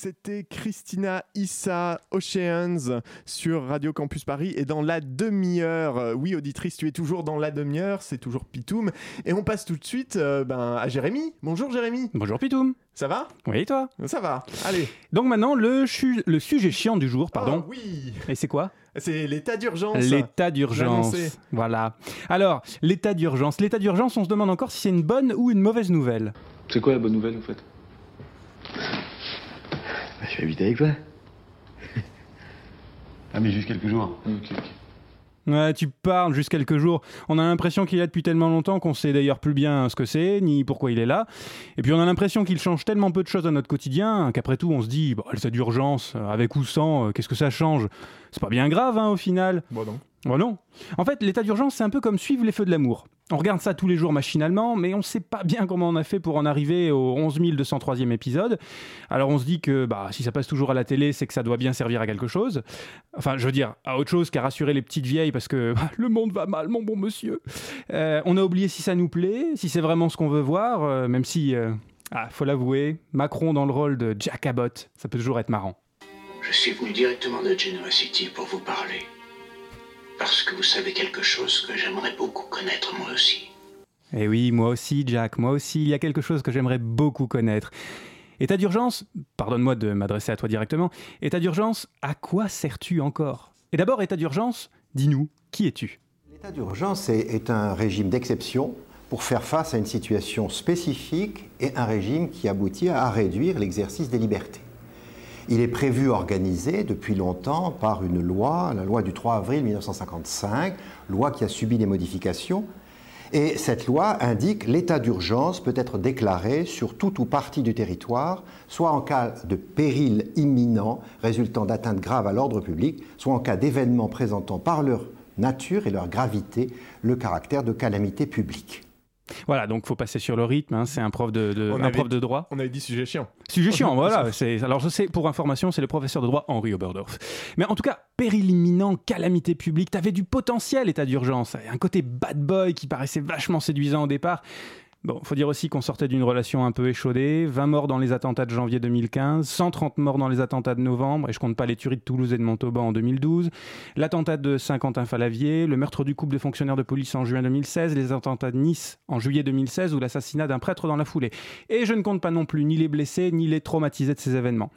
C'était Christina Issa Oceans sur Radio Campus Paris et dans la demi-heure. euh, Oui, auditrice, tu es toujours dans la demi-heure, c'est toujours Pitoum. Et on passe tout de suite euh, ben, à Jérémy. Bonjour Jérémy, Bonjour Pitoum. ça va? Oui, et toi? Ça va, allez. Donc maintenant, le, sujet chiant du jour, pardon. Ah, oui, Et c'est quoi? C'est l'état d'urgence. L'état d'urgence. Voilà. Alors, l'état d'urgence. L'état d'urgence, on se demande encore si c'est une bonne ou une mauvaise nouvelle. C'est quoi la bonne nouvelle en fait? Vais habiter avec toi. Ah mais juste quelques jours. Ok. Ouais, tu parles juste quelques jours. On a l'impression qu'il est là depuis tellement longtemps qu'on sait d'ailleurs plus bien ce que c'est, ni pourquoi il est là. Et puis on a l'impression qu'il change tellement peu de choses à notre quotidien qu'après tout on se dit, bon, l'état d'urgence, euh, avec ou sans, euh, qu'est-ce que ça change? C'est pas bien grave hein, au final. Bon non. Oh non. En fait, l'état d'urgence, c'est un peu comme suivre les feux de l'amour. On regarde ça tous les jours machinalement, mais on sait pas bien comment on a fait pour en arriver au 11 203e épisode. Alors on se dit que bah, si ça passe toujours à la télé, c'est que ça doit bien servir à quelque chose. Enfin, je veux dire, à autre chose qu'à rassurer les petites vieilles parce que bah, le monde va mal, mon bon monsieur. Euh, on a oublié si ça nous plaît, si c'est vraiment ce qu'on veut voir, euh, même si, euh, ah, faut l'avouer, Macron dans le rôle de Jack Abbott, ça peut toujours être marrant. Je suis venu directement de Genoa City pour vous parler. Parce que vous savez quelque chose que j'aimerais beaucoup connaître moi aussi. Eh oui, moi aussi, Jack, moi aussi, il y a quelque chose que j'aimerais beaucoup connaître. État d'urgence, pardonne-moi de m'adresser à toi directement, état d'urgence, à quoi sers-tu encore? Et d'abord, état d'urgence, dis-nous, qui es-tu? L'état d'urgence est, est un régime d'exception pour faire face à une situation spécifique et un régime qui aboutit à réduire l'exercice des libertés. Il est prévu, organisé depuis longtemps par une loi, la loi du 3 avril 1955, loi qui a subi des modifications. Et cette loi indique l'état d'urgence peut être déclaré sur tout ou partie du territoire, soit en cas de péril imminent résultant d'atteintes graves à l'ordre public, soit en cas d'événements présentant par leur nature et leur gravité le caractère de calamité publique. Voilà, donc faut passer sur le rythme, hein, c'est un prof de, un avait- prof de droit. On avait dit sujet chiant. Sujet chiant, voilà. c'est- Alors je sais, pour information, c'est le professeur de droit Henri Oberdorf. Mais en tout cas, péril imminent, calamité publique, t'avais du potentiel, état d'urgence. Un côté bad boy qui paraissait vachement séduisant au départ. Bon, faut dire aussi qu'on sortait d'une relation un peu échaudée. 20 morts dans les attentats de janvier 2015, 130 morts dans les attentats de novembre, et je compte pas les tueries de Toulouse et de Montauban en 2012, l'attentat de Saint-Quentin-Falavier, le meurtre du couple de fonctionnaires de police en juin 2016, les attentats de Nice en juillet 2016 ou l'assassinat d'un prêtre dans la foulée. Et je ne compte pas non plus ni les blessés ni les traumatisés de ces événements.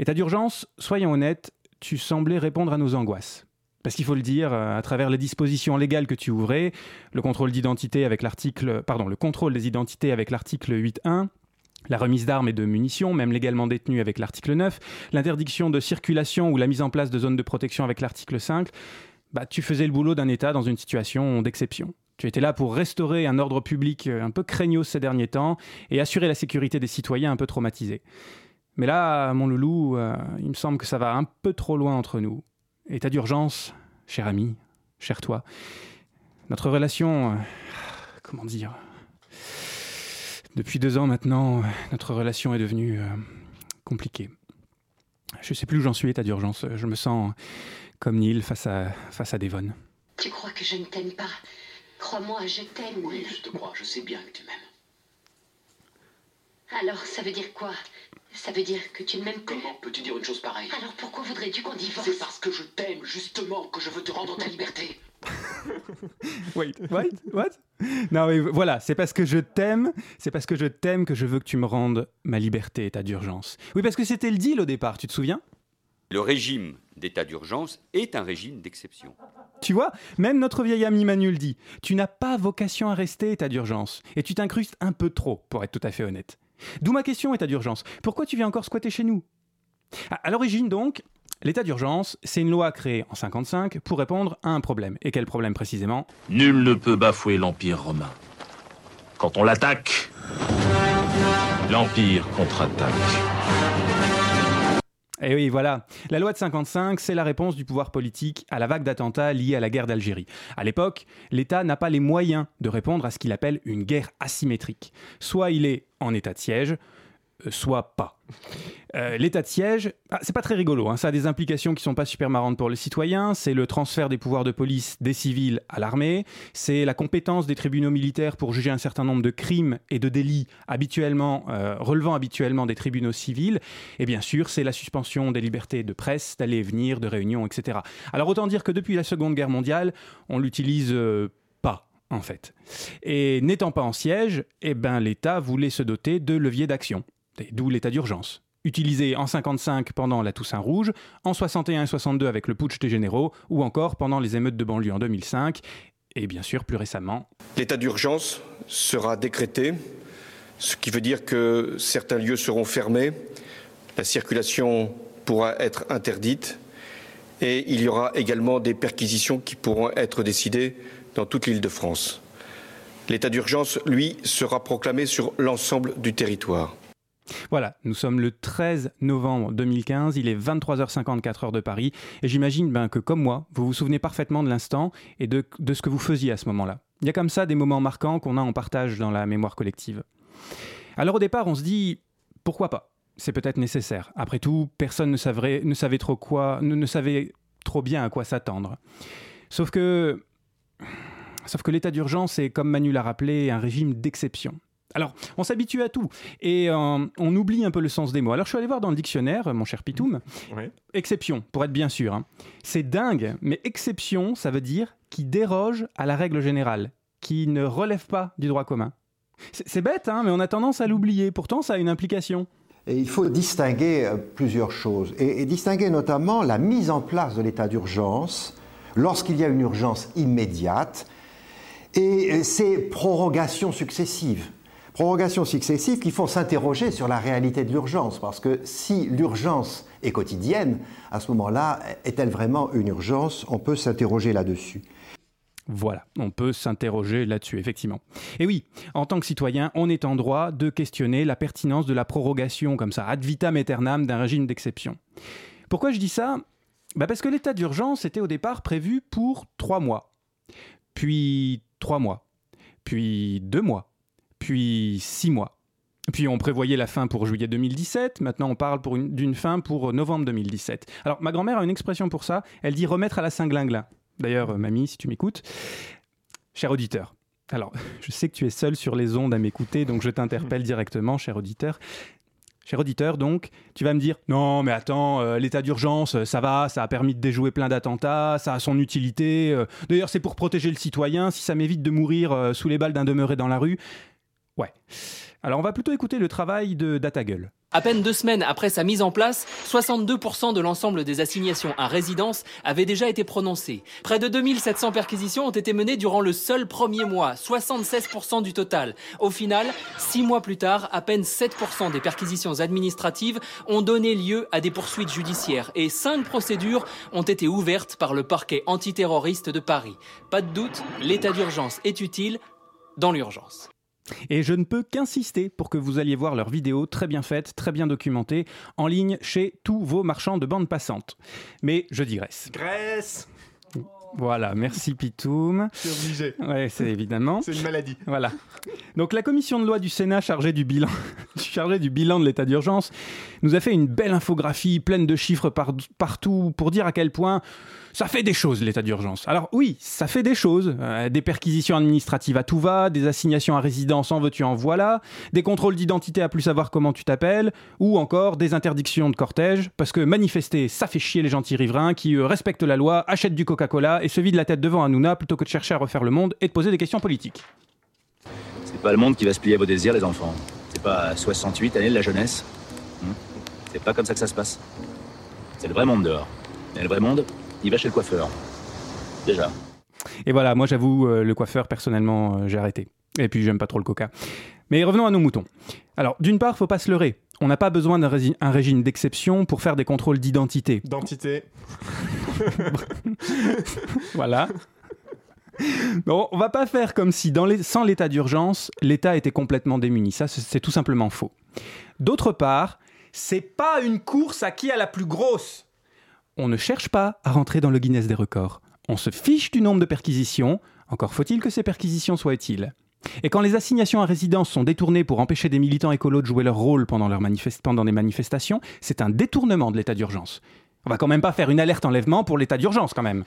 État d'urgence, soyons honnêtes, tu semblais répondre à nos angoisses. Parce qu'il faut le dire, euh, à travers les dispositions légales que tu ouvrais, le contrôle d'identité avec l'article, pardon, le contrôle des identités avec l'article 8.1, la remise d'armes et de munitions, même légalement détenues avec l'article 9, l'interdiction de circulation ou la mise en place de zones de protection avec l'article 5, bah, tu faisais le boulot d'un État dans une situation d'exception. Tu étais là pour restaurer un ordre public euh, un peu craignos ces derniers temps et assurer la sécurité des citoyens un peu traumatisés. Mais là, mon loulou, euh, il me semble que ça va un peu trop loin entre nous. État d'urgence, cher ami, cher toi. Notre relation, euh, comment dire Depuis deux ans maintenant, notre relation est devenue euh, compliquée. Je sais plus où j'en suis, état d'urgence. Je me sens comme Neil face à, face à Devon. Tu crois que je ne t'aime pas? Crois-moi, je t'aime. Oui, je te crois, je sais bien que tu m'aimes. Alors, ça veut dire quoi? Ça veut dire que tu ne m'aimes plus Comment peux-tu dire une chose pareille? Alors pourquoi voudrais-tu qu'on divorce? C'est parce que je t'aime, justement, que je veux te rendre ta liberté. Wait, what, what? Non, mais voilà, c'est parce que je t'aime, c'est parce que je t'aime que je veux que tu me rendes ma liberté, état d'urgence. Oui, parce que c'était le deal au départ, tu te souviens? Le régime d'état d'urgence est un régime d'exception. Tu vois, même notre vieil ami Manu le dit, tu n'as pas vocation à rester état d'urgence, et tu t'incrustes un peu trop, pour être tout à fait honnête. D'où ma question, état d'urgence. Pourquoi tu viens encore squatter chez nous? À l'origine donc, l'état d'urgence, c'est une loi créée en 55 pour répondre à un problème. Et quel problème précisément? Nul ne peut bafouer l'Empire romain. Quand on l'attaque, l'Empire contre-attaque. Eh oui, voilà. La loi de 55, c'est la réponse du pouvoir politique à la vague d'attentats liés à la guerre d'Algérie. À l'époque, l'État n'a pas les moyens de répondre à ce qu'il appelle une guerre asymétrique. Soit il est en état de siège, soit pas. Euh, l'état de siège, ah, c'est pas très rigolo, hein. ça a des implications qui sont pas super marrantes pour les citoyens, c'est le transfert des pouvoirs de police des civils à l'armée, c'est la compétence des tribunaux militaires pour juger un certain nombre de crimes et de délits habituellement, euh, relevant habituellement des tribunaux civils, et bien sûr c'est la suspension des libertés de presse, d'aller et venir, de réunion, etc. Alors autant dire que depuis la Seconde Guerre mondiale, on l'utilise pas en fait. Et n'étant pas en siège, eh ben, l'État voulait se doter de leviers d'action, d'où l'état d'urgence utilisé en 55 pendant la Toussaint Rouge, en 61 et 62 avec le putsch des généraux, ou encore pendant les émeutes de banlieue en 2005, et bien sûr plus récemment. L'état d'urgence sera décrété, ce qui veut dire que certains lieux seront fermés, la circulation pourra être interdite, et il y aura également des perquisitions qui pourront être décidées dans toute l'île de France. L'état d'urgence, lui, sera proclamé sur l'ensemble du territoire. Voilà, nous sommes le 13 novembre 2015, il est 23h54 heure de Paris, et j'imagine ben, que comme moi, vous vous souvenez parfaitement de l'instant et de, ce que vous faisiez à ce moment-là. Il y a comme ça des moments marquants qu'on a en partage dans la mémoire collective. Alors au départ, on se dit, pourquoi pas? C'est peut-être nécessaire. Après tout, personne ne savait, trop quoi, ne savait trop bien à quoi s'attendre. Sauf que, sauf que l'état d'urgence est, comme Manu l'a rappelé, un régime d'exception. Alors, on s'habitue à tout et euh, on oublie un peu le sens des mots. Alors, je suis allé voir dans le dictionnaire, mon cher Pitoum. Exception, pour être bien sûr. hein. C'est dingue, mais exception, ça veut dire qui déroge à la règle générale, qui ne relève pas du droit commun. C'est bête, hein, mais on a tendance à l'oublier. Pourtant, ça a une implication. Et il faut distinguer euh, plusieurs choses, et, et distinguer notamment la mise en place de l'état d'urgence lorsqu'il y a une urgence immédiate et euh, ces prorogations successives. Prorogations successives qui font s'interroger sur la réalité de l'urgence, parce que si l'urgence est quotidienne, à ce moment-là, est-elle vraiment une urgence? On peut s'interroger là-dessus. Voilà, on peut s'interroger là-dessus, effectivement. Et oui, en tant que citoyen, on est en droit de questionner la pertinence de la prorogation, comme ça, ad vitam aeternam d'un régime d'exception. Pourquoi je dis ça? Bah Parce que l'état d'urgence était au départ prévu pour trois mois, puis trois mois, puis deux mois, six mois. Puis on prévoyait la fin pour juillet 2017, maintenant on parle d'une fin pour novembre 2017. Alors ma grand-mère a une expression pour ça, elle dit remettre à la Saint-Glinglin. D'ailleurs, euh, mamie, si tu m'écoutes, cher auditeur. Alors, je sais que tu es seul sur les ondes à m'écouter, donc je t'interpelle directement, cher auditeur. Cher auditeur, donc, tu vas me dire non, mais attends, euh, l'état d'urgence, euh, ça va, ça a permis de déjouer plein d'attentats, ça a son utilité. euh, D'ailleurs, c'est pour protéger le citoyen. Si ça m'évite de mourir euh, sous les balles d'un demeuré dans la rue, ouais. Alors, on va plutôt écouter le travail de Data Gueule. À peine deux semaines après sa mise en place, 62% de l'ensemble des assignations à résidence avaient déjà été prononcées. Près de 2700 perquisitions ont été menées durant le seul premier mois, 76% du total. Au final, six mois plus tard, à peine 7% des perquisitions administratives ont donné lieu à des poursuites judiciaires et cinq procédures ont été ouvertes par le parquet antiterroriste de Paris. Pas de doute, l'état d'urgence est utile dans l'urgence. Et je ne peux qu'insister pour que vous alliez voir leurs vidéos très bien faites, très bien documentées, en ligne chez tous vos marchands de bande passante. Mais je digresse. Grèce Voilà, merci Pitoum. C'est obligé. Ouais, c'est évidemment. C'est une maladie. Voilà. Donc la commission de loi du Sénat chargée du bilan, chargée du bilan de l'état d'urgence nous a fait une belle infographie pleine de chiffres par- partout pour dire à quel point ça fait des choses l'état d'urgence. Alors oui, ça fait des choses. Euh, des perquisitions administratives à tout va, des assignations à résidence en veux-tu en voilà, des contrôles d'identité à plus savoir comment tu t'appelles, ou encore des interdictions de cortège, parce que manifester, ça fait chier les gentils riverains qui respectent la loi, achètent du Coca-Cola et se vident la tête devant Hanouna plutôt que de chercher à refaire le monde et de poser des questions politiques. C'est pas le monde qui va se plier à vos désirs, les enfants. C'est pas 68 années de la jeunesse. Hmm C'est pas comme ça que ça se passe. C'est le vrai monde dehors. Et le vrai monde, il va chez le coiffeur. Déjà. Et voilà, moi j'avoue, euh, le coiffeur, personnellement, euh, j'ai arrêté. Et puis j'aime pas trop le coca. Mais revenons à nos moutons. Alors, d'une part, faut pas se leurrer. On n'a pas besoin d'un régime d'exception pour faire des contrôles d'identité. D'entité. Voilà. Bon, on va pas faire comme si, dans sans l'état d'urgence, l'État était complètement démuni. Ça, c'est tout simplement faux. D'autre part, c'est pas une course à qui a la plus grosse. On ne cherche pas à rentrer dans le Guinness des records. On se fiche du nombre de perquisitions. Encore faut-il que ces perquisitions soient utiles. Et quand les assignations à résidence sont détournées pour empêcher des militants écolos de jouer leur rôle pendant, leur manifest- pendant des manifestations, c'est un détournement de l'état d'urgence. On va quand même pas faire une alerte enlèvement pour l'état d'urgence quand même.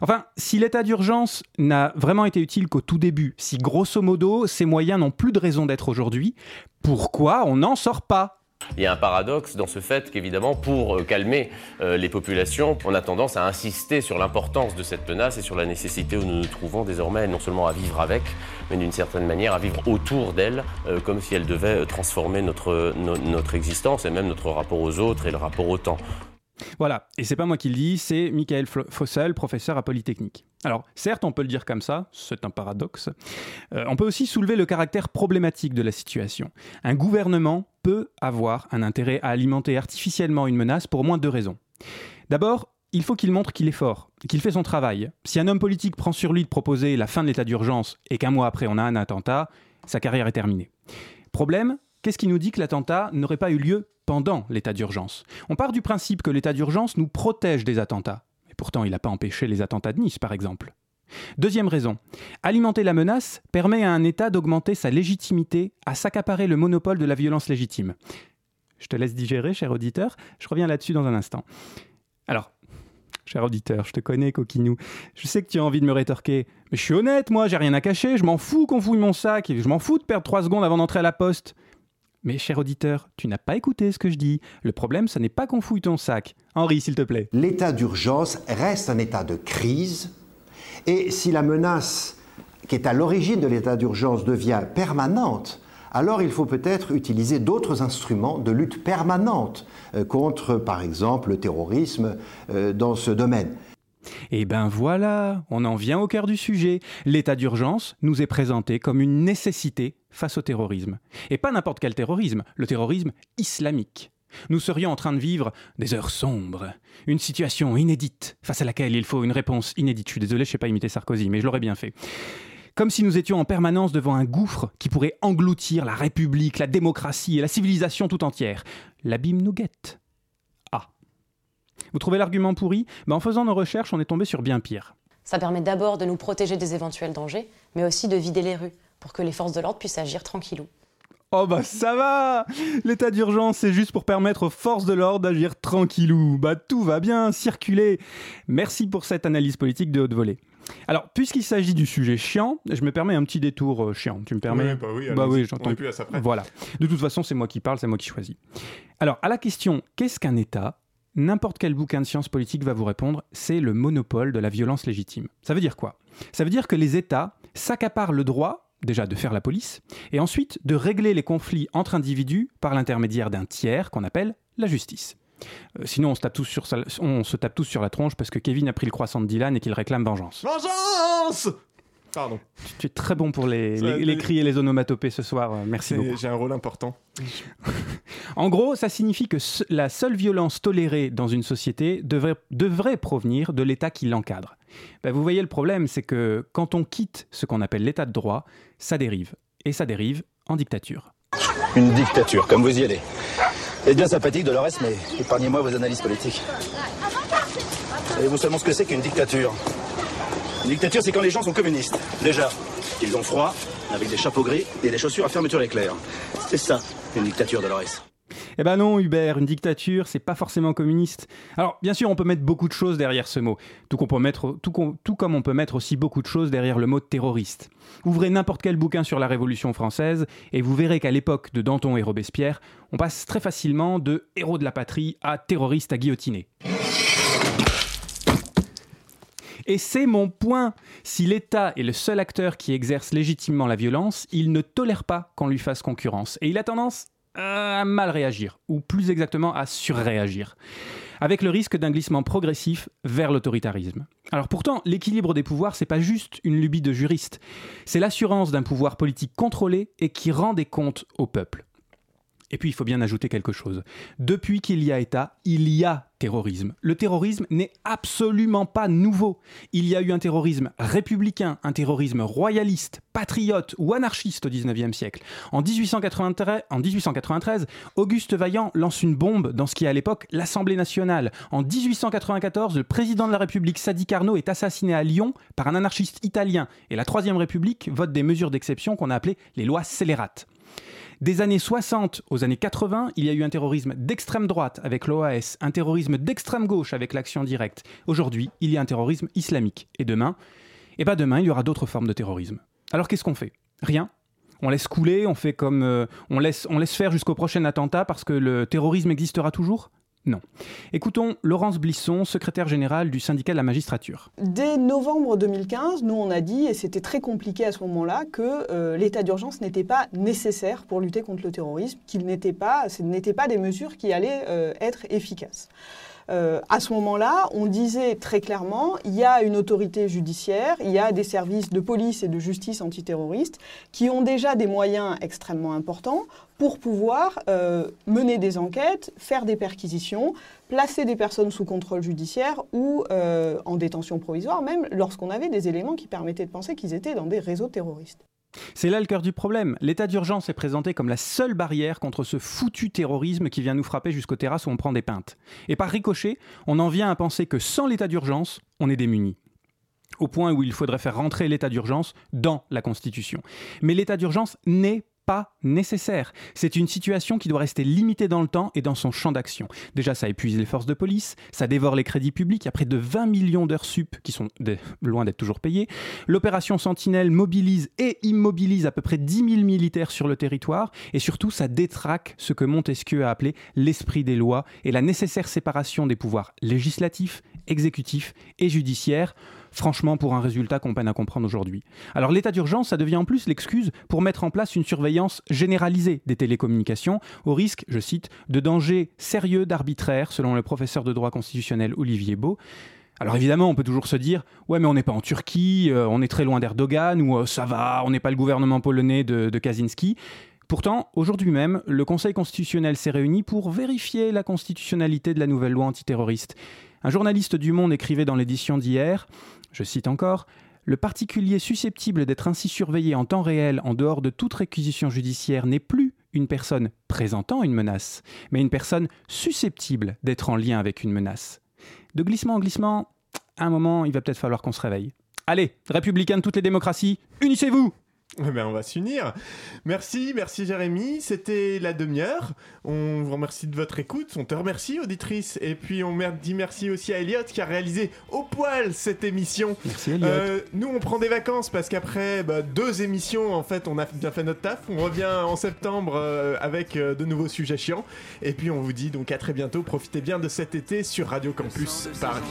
Enfin, si l'état d'urgence n'a vraiment été utile qu'au tout début, si grosso modo ces moyens n'ont plus de raison d'être aujourd'hui, pourquoi on n'en sort pas? Il y a un paradoxe dans ce fait qu'évidemment, pour euh, calmer euh, les populations, on a tendance à insister sur l'importance de cette menace et sur la nécessité où nous nous trouvons désormais, non seulement à vivre avec, mais d'une certaine manière à vivre autour d'elle, euh, comme si elle devait transformer notre, no- notre existence et même notre rapport aux autres et le rapport au temps. Voilà, et c'est pas moi qui le dis, c'est Michael Fossel, professeur à Polytechnique. Alors, certes, on peut le dire comme ça, c'est un paradoxe. Euh, on peut aussi soulever le caractère problématique de la situation. Un gouvernement peut avoir un intérêt à alimenter artificiellement une menace pour au moins deux raisons. D'abord, il faut qu'il montre qu'il est fort, qu'il fait son travail. Si un homme politique prend sur lui de proposer la fin de l'état d'urgence et qu'un mois après on a un attentat, sa carrière est terminée. Problème, qu'est-ce qui nous dit que l'attentat n'aurait pas eu lieu pendant l'état d'urgence On part du principe que l'état d'urgence nous protège des attentats. Et pourtant, il n'a pas empêché les attentats de Nice, par exemple. Deuxième raison, alimenter la menace permet à un État d'augmenter sa légitimité à s'accaparer le monopole de la violence légitime. Je te laisse digérer, cher auditeur, je reviens là-dessus dans un instant. Alors, cher auditeur, je te connais, coquinou, je sais que tu as envie de me rétorquer, mais je suis honnête, moi, j'ai rien à cacher, je m'en fous qu'on fouille mon sac, je m'en fous de perdre trois secondes avant d'entrer à la poste. Mais cher auditeur, tu n'as pas écouté ce que je dis. Le problème, ce n'est pas qu'on fouille ton sac. Henri, s'il te plaît. L'état d'urgence reste un état de crise et si la menace qui est à l'origine de l'état d'urgence devient permanente, alors il faut peut-être utiliser d'autres instruments de lutte permanente euh, contre, par exemple, le terrorisme euh, dans ce domaine. Eh ben voilà, on en vient au cœur du sujet. L'état d'urgence nous est présenté comme une nécessité face au terrorisme. Et pas n'importe quel terrorisme, le terrorisme islamique. Nous serions en train de vivre des heures sombres, une situation inédite face à laquelle il faut une réponse inédite. Je suis désolé, je ne sais pas imiter Sarkozy, mais je l'aurais bien fait. Comme si nous étions en permanence devant un gouffre qui pourrait engloutir la République, la démocratie et la civilisation tout entière. L'abîme nous guette. Vous trouvez l'argument pourri? Ben En faisant nos recherches, on est tombé sur bien pire. Ça permet d'abord de nous protéger des éventuels dangers, mais aussi de vider les rues, pour que les forces de l'ordre puissent agir tranquillou. Oh bah ça va L'état d'urgence, c'est juste pour permettre aux forces de l'ordre d'agir tranquillou. Bah tout va bien, circuler. Merci pour cette analyse politique de haute volée. Alors, puisqu'il s'agit du sujet chiant, je me permets un petit détour euh, chiant. Tu me permets? Oui, bah oui, bah oui, On j'entends. est plus à ça près. Voilà. De toute façon, c'est moi qui parle, c'est moi qui choisis. Alors, à la question qu'est-ce qu'un État? N'importe quel bouquin de sciences politiques va vous répondre c'est le monopole de la violence légitime. Ça veut dire quoi? Ça veut dire que les États s'accaparent le droit déjà de faire la police, et ensuite de régler les conflits entre individus par l'intermédiaire d'un tiers qu'on appelle la justice. Euh, sinon, on se, tape tous sur on se tape tous sur la tronche parce que Kevin a pris le croissant de Dylan et qu'il réclame vengeance. Vengeance Pardon. Tu, tu es très bon pour les, les, les cris et les onomatopées ce soir. euh, Merci beaucoup. J'ai un rôle important. En gros, ça signifie que se- la seule violence tolérée dans une société devrait, devrait provenir de l'État qui l'encadre. Ben, vous voyez, le problème, c'est que quand on quitte ce qu'on appelle l'État de droit, ça dérive. Et ça dérive en dictature. Une dictature, comme vous y allez. C'est bien sympathique, Dolores, mais épargnez-moi vos analyses politiques. Savez-vous seulement ce que c'est qu'une dictature? Une dictature, c'est quand les gens sont communistes. Déjà, ils ont froid, avec des chapeaux gris et des chaussures à fermeture éclair. C'est ça, une dictature, Dolores. Eh ben non, Hubert, une dictature, c'est pas forcément communiste. Alors, bien sûr, on peut mettre beaucoup de choses derrière ce mot, tout, tout comme on peut mettre aussi beaucoup de choses derrière le mot terroriste. Ouvrez n'importe quel bouquin sur la Révolution française et vous verrez qu'à l'époque de Danton et Robespierre, on passe très facilement de héros de la patrie à terroriste à guillotiner. Et c'est mon point. Si l'État est le seul acteur qui exerce légitimement la violence, il ne tolère pas qu'on lui fasse concurrence. Et il a tendance à mal réagir, ou plus exactement à surréagir, avec le risque d'un glissement progressif vers l'autoritarisme. Alors pourtant, l'équilibre des pouvoirs, c'est pas juste une lubie de juriste, c'est l'assurance d'un pouvoir politique contrôlé et qui rend des comptes au peuple. Et puis il faut bien ajouter quelque chose. Depuis qu'il y a État, il y a terrorisme. Le terrorisme n'est absolument pas nouveau. Il y a eu un terrorisme républicain, un terrorisme royaliste, patriote ou anarchiste au XIXe siècle. En 1893, en 1893, Auguste Vaillant lance une bombe dans ce qui est à l'époque l'Assemblée nationale. En 1894, le président de la République, Sadi Carnot, est assassiné à Lyon par un anarchiste italien. Et la Troisième République vote des mesures d'exception qu'on a appelées les lois scélérates. Des années 60 aux années 80, il y a eu un terrorisme d'extrême droite avec l'OAS, un terrorisme d'extrême gauche avec l'action directe. Aujourd'hui, il y a un terrorisme islamique. Et demain, eh ben demain, il y aura d'autres formes de terrorisme. Alors qu'est-ce qu'on fait? Rien. On laisse couler, on fait comme euh, on laisse on laisse faire jusqu'au prochain attentat parce que le terrorisme existera toujours? Non. Écoutons Laurence Blisson, secrétaire générale du syndicat de la magistrature. Dès novembre 2015, nous on a dit, et c'était très compliqué à ce moment-là, que euh, l'état d'urgence n'était pas nécessaire pour lutter contre le terrorisme, qu'il n'était pas, ce n'étaient pas des mesures qui allaient euh, être efficaces. Euh, à ce moment-là, on disait très clairement, il y a une autorité judiciaire, il y a des services de police et de justice antiterroriste qui ont déjà des moyens extrêmement importants pour pouvoir euh, mener des enquêtes, faire des perquisitions, placer des personnes sous contrôle judiciaire ou euh, en détention provisoire, même lorsqu'on avait des éléments qui permettaient de penser qu'ils étaient dans des réseaux terroristes. C'est là le cœur du problème. L'état d'urgence est présenté comme la seule barrière contre ce foutu terrorisme qui vient nous frapper jusqu'aux terrasses où on prend des pintes. Et par ricochet, on en vient à penser que sans l'état d'urgence, on est démuni au point où il faudrait faire rentrer l'état d'urgence dans la Constitution. Mais l'état d'urgence n'est pas nécessaire. C'est une situation qui doit rester limitée dans le temps et dans son champ d'action. Déjà, ça épuise les forces de police, ça dévore les crédits publics. Il y a près de 20 millions d'heures sup qui sont loin d'être toujours payées. L'opération Sentinelle mobilise et immobilise à peu près 10 000 militaires sur le territoire. Et surtout, ça détraque ce que Montesquieu a appelé l'esprit des lois et la nécessaire séparation des pouvoirs législatifs, exécutifs et judiciaires franchement pour un résultat qu'on peine à comprendre aujourd'hui. Alors l'état d'urgence, ça devient en plus l'excuse pour mettre en place une surveillance généralisée des télécommunications, au risque, je cite, de dangers sérieux d'arbitraire, selon le professeur de droit constitutionnel Olivier Beau. Alors évidemment, on peut toujours se dire, ouais, mais on n'est pas en Turquie, euh, on est très loin d'Erdogan, ou euh, ça va, on n'est pas le gouvernement polonais de, de Kaczynski. Pourtant, aujourd'hui même, le Conseil constitutionnel s'est réuni pour vérifier la constitutionnalité de la nouvelle loi antiterroriste. Un journaliste du Monde écrivait dans l'édition d'hier je cite encore, le particulier susceptible d'être ainsi surveillé en temps réel en dehors de toute réquisition judiciaire n'est plus une personne présentant une menace, mais une personne susceptible d'être en lien avec une menace. De glissement en glissement, un moment, il va peut-être falloir qu'on se réveille. Allez, républicains de toutes les démocraties, unissez-vous eh ben, on va s'unir. Merci, merci Jérémy. C'était la demi-heure. On vous remercie de votre écoute. On te remercie, auditrice. Et puis on dit merci aussi à Elliot qui a réalisé au poil cette émission. Merci Elliot. Euh, nous, on prend des vacances parce qu'après bah, deux émissions, en fait, on a bien fait notre taf. On revient en septembre euh, avec euh, de nouveaux sujets chiants. Et puis on vous dit donc à très bientôt. Profitez bien de cet été sur Radio Campus Paris.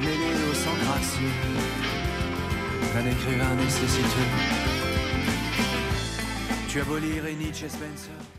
Tu as Tu abolis Nietzsche Spencer.